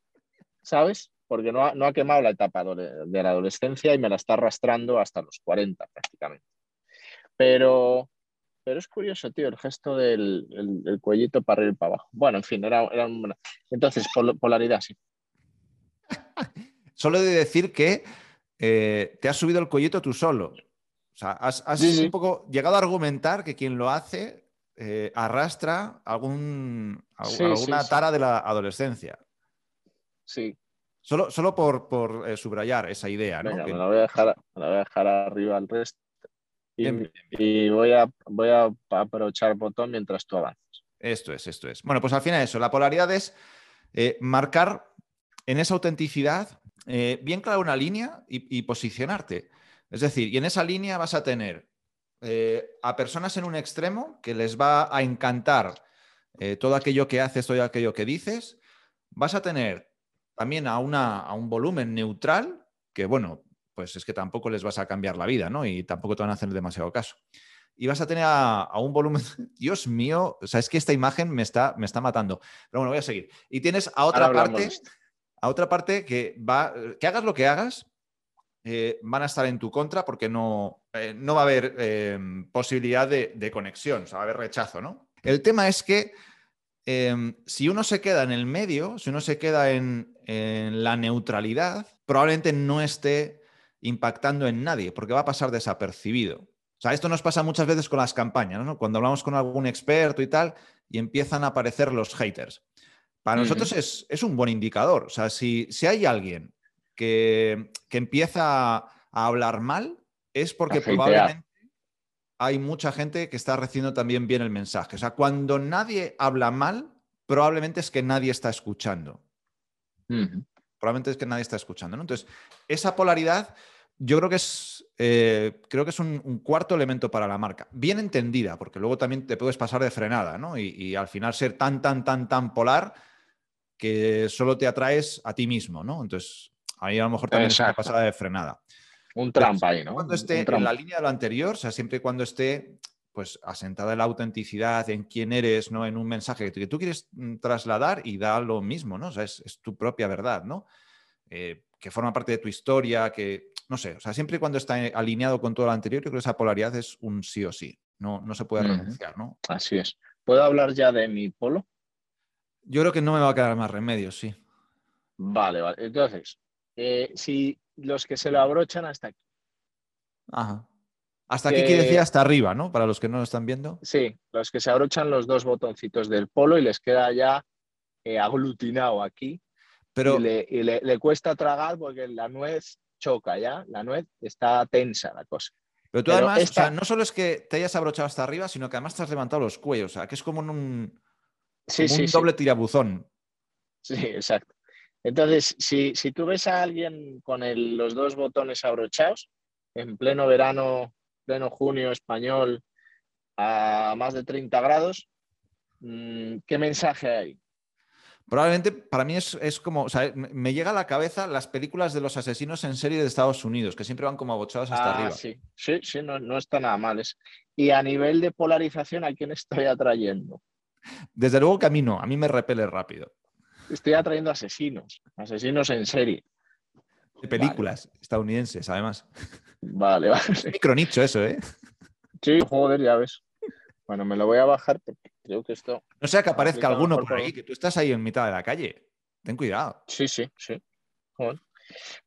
S1: ¿sabes? Porque no ha, no ha quemado la etapa de la adolescencia y me la está arrastrando hasta los 40 prácticamente. Pero, pero es curioso, tío, el gesto del cuellito para arriba y para abajo. Bueno, en fin, era, era Entonces, polaridad, sí. (laughs)
S2: Solo de decir que eh, te has subido el cuellito tú solo. O sea, has, un poco llegado a argumentar que quien lo hace eh, arrastra algún, alguna tara de la adolescencia.
S1: Sí.
S2: Solo, solo por, eh, subrayar esa idea. ¿no?
S1: me, la voy a dejar, me la voy a dejar arriba al resto. Y, voy, a, voy a aprovechar el botón mientras tú avanzas.
S2: Esto es, esto es. Bueno, pues al final eso, la polaridad es eh, marcar en esa autenticidad eh, bien clara una línea y, posicionarte. Es decir, y en esa línea vas a tener eh, a personas en un extremo que les va a encantar todo aquello que haces, todo aquello que dices. Vas a tener también a, una, a un volumen neutral, que bueno, pues es que tampoco les vas a cambiar la vida, ¿no? Y tampoco te van a hacer demasiado caso. Y vas a tener a, un volumen, (laughs) Dios mío, o sea, es que esta imagen me está, me está matando. Pero bueno, voy a seguir. Y tienes a otra parte, a otra parte que va, que hagas lo que hagas, eh, van a estar en tu contra porque no, eh, no va a haber em, posibilidad de, conexión, o sea, va a haber rechazo, ¿no? El tema es que em, si uno se queda en el medio, si uno se queda en, la neutralidad, probablemente no esté impactando en nadie porque va a pasar desapercibido. O sea, esto nos pasa muchas veces con las campañas, ¿no? Cuando hablamos con algún experto y tal, y empiezan a aparecer los haters. Para nosotros es, es, un buen indicador. O sea, si, si hay alguien que, empieza a hablar mal, es porque probablemente hay mucha gente que está recibiendo también bien el mensaje. O sea, cuando nadie habla mal, probablemente es que nadie está escuchando. Probablemente es que nadie está escuchando. Entonces, esa polaridad yo creo que es, eh, creo que es un, cuarto elemento para la marca. Bien entendida, porque luego también te puedes pasar de frenada, ¿no? Y, y, al final ser tan, tan, tan, tan polar que solo te atraes a ti mismo, ¿no? Entonces, Ahí a lo mejor también es una pasada de frenada.
S1: Un trampa ahí, ¿no?
S2: Cuando esté en la línea de lo anterior, o sea, siempre cuando esté pues asentada en la autenticidad, en quién eres, ¿no? En un mensaje que tú quieres mm, trasladar y da lo mismo, ¿no? O sea, es, tu propia verdad, ¿no? Eh, que forma parte de tu historia, que, no sé, o sea, siempre y cuando está alineado con todo lo anterior, yo creo que esa polaridad es un sí o sí, no, no se puede renunciar, ¿no?
S1: Así es. ¿Puedo hablar ya de mi polo?
S2: Yo creo que no me va a quedar más remedio, sí.
S1: Vale, vale. Entonces, eh, si los que se lo abrochan hasta aquí.
S2: Ajá. Hasta aquí quiere decir hasta arriba, ¿no? Para los que no lo están viendo.
S1: Sí, los que se abrochan los dos botoncitos del polo y les queda ya eh, aglutinado aquí. Pero... Y, le, cuesta tragar porque la nuez choca ya, la nuez está tensa la cosa.
S2: Pero tú además, o sea, no solo es que te hayas abrochado hasta arriba, sino que además te has levantado los cuellos, o sea, que es como un, un doble tirabuzón.
S1: Sí, exacto. Entonces, si, tú ves a alguien con los dos botones abrochados, en pleno verano, pleno junio español, a más de 30 grados, mm, ¿qué mensaje hay?
S2: Probablemente para mí es, como, o sea, me llega a la cabeza las películas de los asesinos en serie de Estados Unidos, que siempre van como abochados hasta ah, arriba.
S1: Sí, sí, sí, no, no está nada mal. Y a nivel de polarización, ¿a quién estoy atrayendo?
S2: Desde luego que a mí no, a mí me repele rápido
S1: estoy atrayendo asesinos, asesinos en serie.
S2: De películas estadounidenses, además.
S1: Vale, (laughs) vale.
S2: Es micronicho eso, ¿eh?
S1: Sí, joder, ya ves. Bueno, me lo voy a bajar porque creo que esto.
S2: No sea que aparezca alguno por ahí, que tú estás ahí en mitad de la calle. Ten cuidado.
S1: Sí, sí, sí.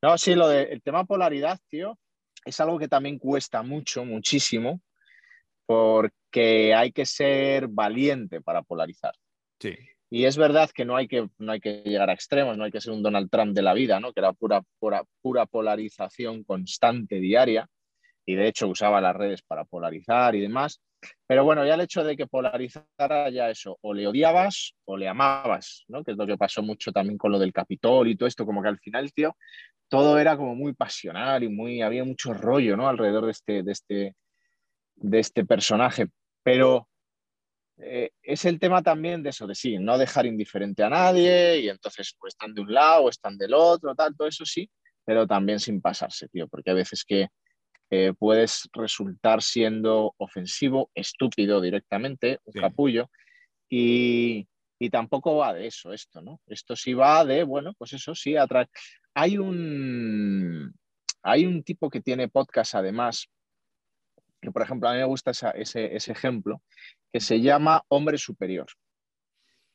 S1: No, sí, lo del tema polaridad, tío, es algo que también cuesta mucho, muchísimo, porque hay que ser valiente para polarizar.
S2: Sí.
S1: Y es verdad que no hay que, no hay que llegar a extremos, no hay que ser un Donald Trump de la vida, ¿no? que era pura, pura, pura polarización constante, diaria, y de hecho usaba las redes para polarizar y demás. Pero bueno, ya el hecho de que polarizara ya eso, o le odiabas o le amabas, ¿no? que es lo que pasó mucho también con lo del Capitol y todo esto, como que al final, tío, todo era como muy pasional y muy, había mucho rollo ¿no? alrededor de este, de, este, de este personaje. Pero eh, es el tema también de eso, de sí, no dejar indiferente a nadie y entonces pues están de un lado o están del otro, tal, todo eso sí, pero también sin pasarse, tío, porque a veces que eh, puedes resultar siendo ofensivo, estúpido directamente, un capullo, y, y, tampoco va de eso esto, ¿no? Esto sí va de, bueno, pues eso sí, atrae. Hay un, hay un tipo que tiene podcast además, que por ejemplo a mí me gusta ese, ese ejemplo, que se llama hombre superior.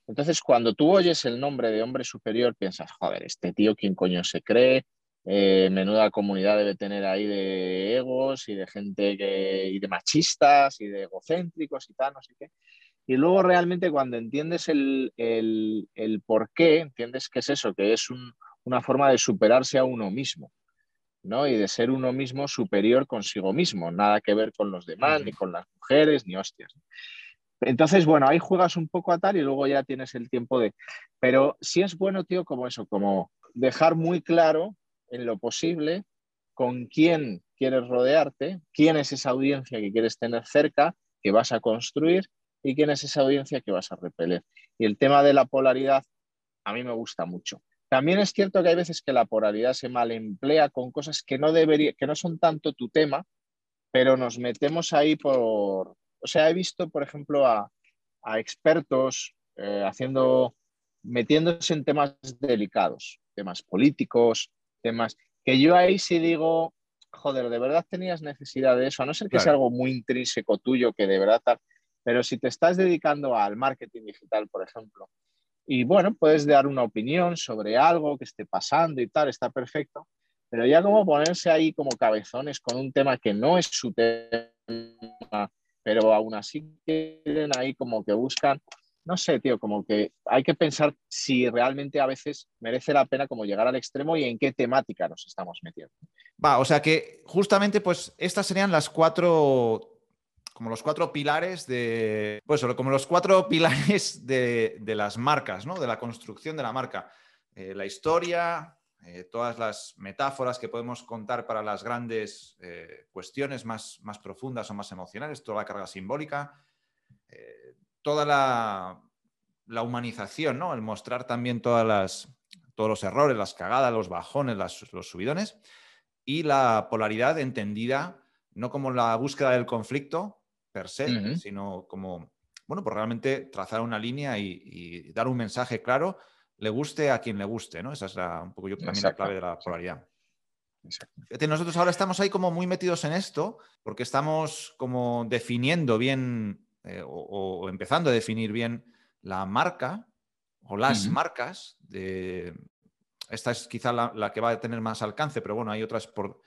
S1: Entonces, cuando tú oyes el nombre de hombre superior, piensas, joder, este tío, ¿quién coño se cree? Eh, menuda comunidad debe tener ahí de egos y de gente que, y de machistas y de egocéntricos y tal, no sé qué. Y luego realmente cuando entiendes el, el, por qué, entiendes que es eso, que es una forma de superarse a uno mismo. ¿No? Y de ser uno mismo superior consigo mismo, nada que ver con los demás, ni con las mujeres, ni hostias. Entonces, bueno, ahí juegas un poco a tal y luego ya tienes el tiempo de... Pero sí es bueno, tío, como eso, como dejar muy claro en lo posible con quién quieres rodearte, quién es esa audiencia que quieres tener cerca, que vas a construir y quién es esa audiencia que vas a repeler. Y el tema de la polaridad a mí me gusta mucho, También es cierto que hay veces que la polaridad se mal emplea con cosas que no, debería, que no son tanto tu tema, pero nos metemos ahí por... O sea, he visto, por ejemplo, a, expertos eh, haciendo, metiéndose en temas delicados, temas políticos, temas que yo ahí sí digo, joder, de verdad tenías necesidad de eso, a no ser que sea algo muy intrínseco tuyo, que de verdad, pero si te estás dedicando al marketing digital, por ejemplo, y bueno, puedes dar una opinión sobre algo que esté pasando y tal, está perfecto, pero ya como ponerse ahí como cabezones con un tema que no es su tema, pero aún así quieren ahí como que buscan, no sé, tío, como que hay que pensar si realmente a veces merece la pena como llegar al extremo y en qué temática nos estamos metiendo.
S2: Va, o sea que justamente pues estas serían las cuatro como los cuatro pilares de. Pues como los cuatro (laughs) pilares de, las marcas, ¿no? De la construcción de la marca. Eh, la historia, eh, todas las metáforas que podemos contar para las grandes eh, cuestiones más, más, profundas o más emocionales, toda la carga simbólica, toda la, la, humanización, ¿no? El mostrar también todas las, todos los errores, las cagadas, los bajones, los subidones, y la polaridad entendida no como la búsqueda del conflicto, per se, sino como, bueno, pues realmente trazar una línea y, dar un mensaje claro, le guste a quien le guste, ¿no? Esa es un poco yo también la clave de la polaridad. Nosotros ahora estamos ahí como muy metidos en esto, porque estamos como definiendo bien eh, o, empezando a definir bien la marca o las marcas. De... Esta es quizá la, que va a tener más alcance, pero bueno, hay otras por,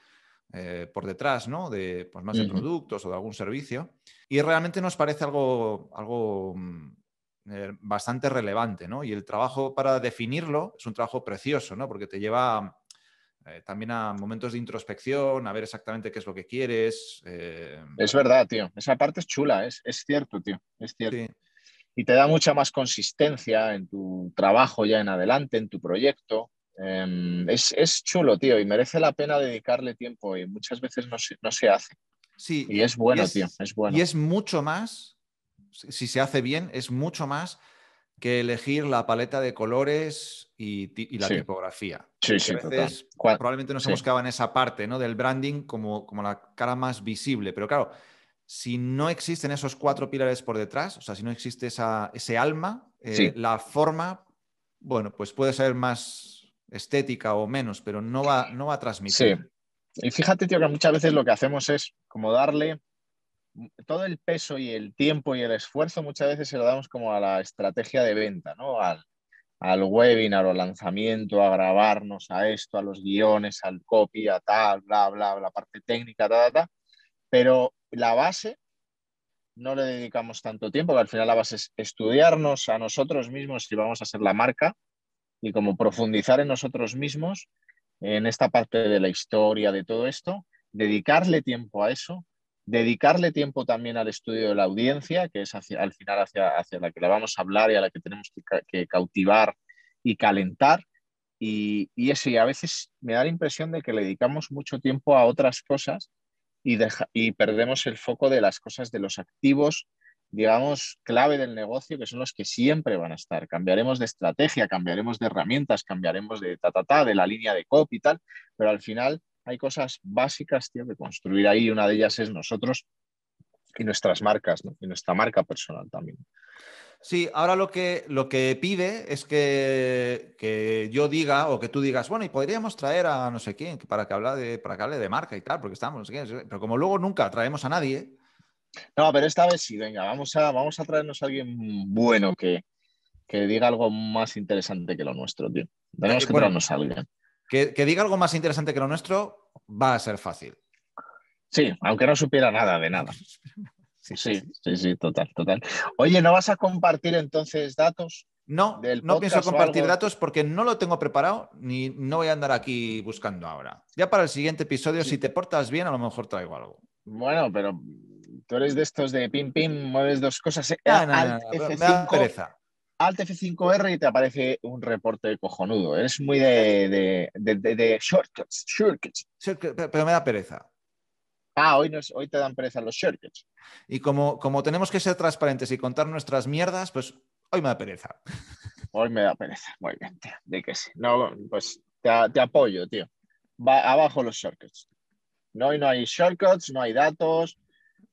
S2: eh, por detrás, ¿no? De pues, más de productos o de algún servicio. Y realmente nos parece algo, algo mm, eh, bastante relevante, ¿no? Y el trabajo para definirlo es un trabajo precioso, ¿no? Porque te lleva eh, también a momentos de introspección, a ver exactamente qué es lo que quieres.
S1: Es verdad, tío. Esa parte es chula, es, es cierto, tío. Es cierto. Y te da mucha más consistencia en tu trabajo ya en adelante, en tu proyecto. Em, es, chulo, tío, y merece la pena dedicarle tiempo y muchas veces no se, no se hace.
S2: Sí.
S1: Y es bueno, tío, es bueno.
S2: Y es mucho más, si se hace bien, es mucho más que elegir la paleta de colores y, la tipografía.
S1: Sí, sí,
S2: Probablemente nos hemos quedado en esa parte ¿no? del branding como, como la cara más visible, pero claro, si no existen esos cuatro pilares por detrás, o sea, si no existe esa, ese alma, eh, la forma, bueno, pues puede ser más estética o menos, pero no va, no va a transmitir.
S1: Sí. Y fíjate, tío, que muchas veces lo que hacemos es como darle todo el peso y el tiempo y el esfuerzo, muchas veces se lo damos como a la estrategia de venta, ¿no? Al, al webinar o lanzamiento, a grabarnos a esto, a los guiones, al copy, a tal, bla, bla, la parte técnica, ta, ta. Pero la base no le dedicamos tanto tiempo, que al final la base es estudiarnos a nosotros mismos si vamos a ser la marca y como profundizar en nosotros mismos, en esta parte de la historia, de todo esto, dedicarle tiempo a eso, dedicarle tiempo también al estudio de la audiencia, que es hacia, al final hacia, hacia la que le vamos a hablar y a la que tenemos que, cautivar y calentar. Y, y, eso, y a veces me da la impresión de que le dedicamos mucho tiempo a otras cosas y, y perdemos el foco de las cosas de los activos digamos, clave del negocio, que son los que siempre van a estar. Cambiaremos de estrategia, cambiaremos de herramientas, cambiaremos de ta, ta, ta, de la línea de copy y tal, pero al final hay cosas básicas, tío, de construir ahí. Una de ellas es nosotros y nuestras marcas, ¿no? Y nuestra marca personal también.
S2: Sí, ahora lo que, lo que pide es que, que, yo diga o que tú digas, bueno, y podríamos traer a no sé quién para que, hable de, para que hable de marca y tal, porque estamos, pero como luego nunca traemos a nadie,
S1: no, pero esta vez sí, venga, vamos a, vamos a traernos a alguien bueno que, diga algo más interesante que lo nuestro, tío. Tenemos que traernos a alguien.
S2: Que, diga algo más interesante que lo nuestro va a ser fácil.
S1: Sí, aunque no supiera nada de nada. (laughs) Sí, sí, sí, sí, total, total. Oye, ¿no vas a compartir entonces datos?
S2: No, no pienso compartir datos porque no lo tengo preparado ni no voy a andar aquí buscando ahora. Ya para el siguiente episodio, si te portas bien, a lo mejor traigo algo.
S1: Bueno, pero Tú eres de estos de pim pim, mueves dos cosas.
S2: Alt F5,
S1: Alt F5R y te aparece un reporte cojonudo. Eres muy de, de, shortcuts, shortcuts.
S2: Pero me da pereza.
S1: Ah, hoy, hoy te dan pereza los shortcuts.
S2: Y como, como tenemos que ser transparentes y contar nuestras mierdas, pues hoy me da pereza.
S1: Hoy me da pereza. Muy bien, tío. De que sí. No, pues te, apoyo, tío. Va abajo los shortcuts. No, hoy no hay shortcuts, no hay datos,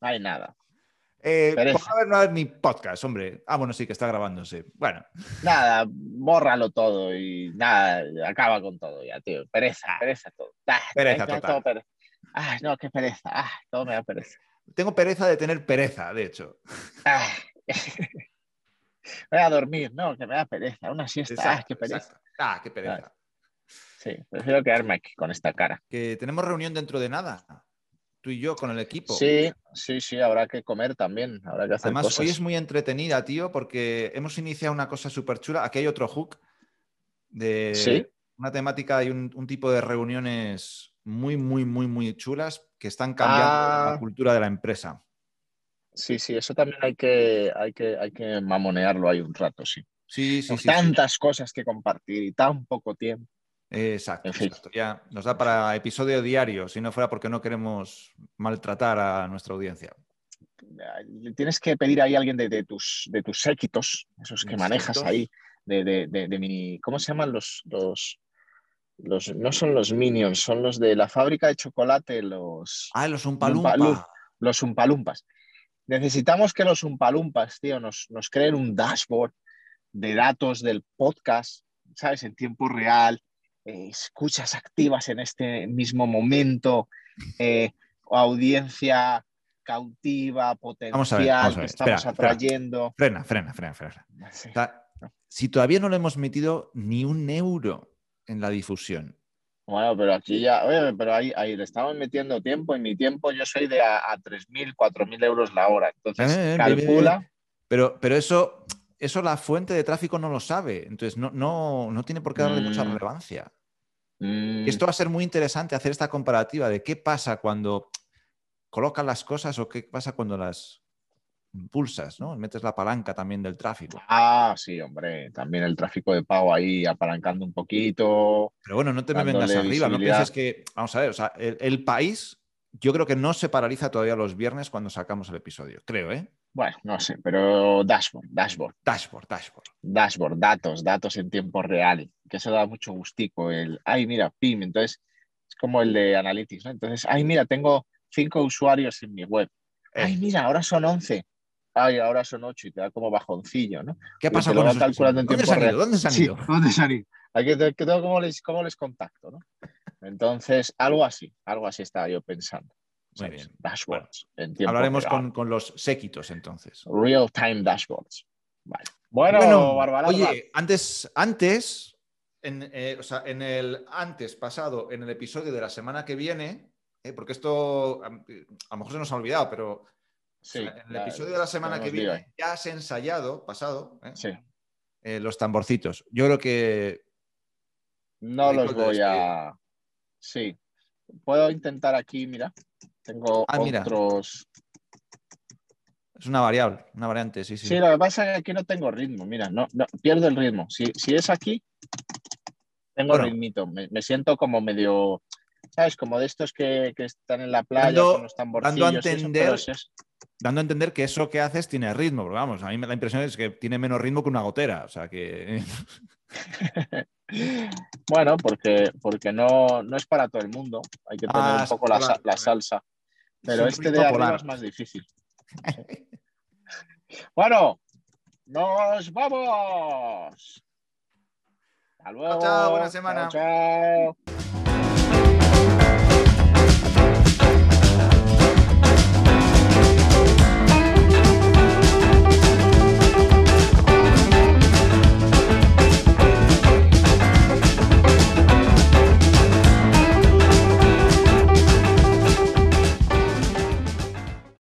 S1: no hay nada.
S2: Eh, no hay ni podcast, hombre. Ah, bueno, sí que está grabándose. Bueno.
S1: Nada, bórralo todo y nada, acaba con todo ya, tío. Pereza, ah. pereza todo. Ah,
S2: pereza total.
S1: pereza. Ah, no, qué pereza. Ah, todo me da pereza.
S2: Tengo pereza de tener pereza, de hecho.
S1: Ah. (laughs) Voy a dormir, no, que me da pereza. Una siesta. ah, qué pereza.
S2: Ah, qué pereza.
S1: Sí, prefiero quedarme aquí con esta cara.
S2: Que tenemos reunión dentro de nada. Tú y yo con el equipo.
S1: Sí, sí, sí, habrá que comer también. Habrá que hacer
S2: Además, hoy es muy entretenida, tío, porque hemos iniciado una cosa súper chula. Aquí hay otro hook de una temática y un, tipo de reuniones muy, muy, muy, muy chulas que están cambiando la ah. cultura de la empresa.
S1: Sí, sí, eso también hay que, hay que, hay que mamonearlo ahí un rato, sí.
S2: Sí, sí, sí.
S1: Tantas cosas que compartir y tan poco tiempo.
S2: Exacto, Ya nos da para episodio diario, si no fuera porque no queremos maltratar a nuestra audiencia.
S1: Tienes que pedir ahí a alguien de, tus, de tus séquitos, esos que manejas ahí, de, de, mini. ¿Cómo se llaman los, los, los, No son los minions, son los de la fábrica de chocolate, los.
S2: Ah, los umpalumpas.
S1: Los umpalumpas. Necesitamos que los umpalumpas, tío, nos, nos creen un dashboard de datos del podcast, ¿sabes? En tiempo real, eh, escuchas activas en este mismo momento, eh, audiencia cautiva, potencial que estamos atrayendo.
S2: Frena, frena, frena, frena. si todavía no le hemos metido ni un euro en la difusión.
S1: Bueno, pero aquí ya, oye, pero ahí, ahí le estamos metiendo tiempo. En mi tiempo yo soy de a, 3.000, 4.000 euros la hora. Entonces, eh, calcula.
S2: Pero, pero eso, eso la fuente de tráfico no lo sabe. Entonces, no, no, no tiene por qué darle mucha mm. relevancia. Mm. Esto va a ser muy interesante hacer esta comparativa de qué pasa cuando colocas las cosas o qué pasa cuando las impulsas, ¿no? Metes la palanca también del tráfico.
S1: Ah, sí, hombre, también el tráfico de pago ahí apalancando un poquito.
S2: Pero bueno, no te me vengas arriba, no pienses que, vamos a ver, o sea, el país yo creo que no se paraliza todavía los viernes cuando sacamos el episodio, creo, ¿eh?
S1: Bueno, no sé, pero dashboard, dashboard.
S2: Dashboard, dashboard.
S1: Dashboard, datos, datos en tiempo real, que eso da mucho gustico. El, ay, mira, PIM, entonces es como el de Analytics, ¿no? Entonces, ay, mira, tengo cinco usuarios en mi web. Ay, mira, ahora son once. Ay, ahora son ocho y te da como bajoncillo, ¿no?
S2: ¿Qué pasa con
S1: eso? calculando en
S2: ¿Dónde
S1: tiempo
S2: real. ¿Dónde se han ido? (laughs)
S1: ¿Dónde se han ido? Que tengo cómo les, cómo les contacto, ¿no? Entonces, algo así, algo así estaba yo pensando.
S2: Muy bien.
S1: Dashboards.
S2: hablaremos con, los séquitos entonces.
S1: Real time dashboards. Vale. Bueno,
S2: Oye, antes, antes en, eh, en, el antes pasado, en el episodio de la semana que viene, eh, porque esto a, lo mejor se nos ha olvidado, pero en el episodio de la semana que viene ya has ensayado, pasado,
S1: ¿eh?
S2: los tamborcitos. Yo creo que.
S1: No los voy a. Sí. Puedo intentar aquí, mira. Tengo ah, otros.
S2: Es una variable, una variante, sí, sí.
S1: Sí, lo que pasa es que aquí no tengo ritmo, mira, no, pierdo el ritmo. Si, es aquí, tengo ritmito. Me, siento como medio, ¿sabes? Como de estos que, están en la playa dando, con los tamborcillos.
S2: Dando a, entender, dando a entender que eso que haces tiene ritmo, pero vamos, a mí la impresión es que tiene menos ritmo que una gotera, o sea que... (laughs)
S1: bueno, porque, porque no, no es para todo el mundo, hay que tener ah, un poco la salsa. Pero este de arriba es más difícil. (laughs) bueno, nos vamos. Hasta luego.
S2: Chao, buena semana.
S1: chao.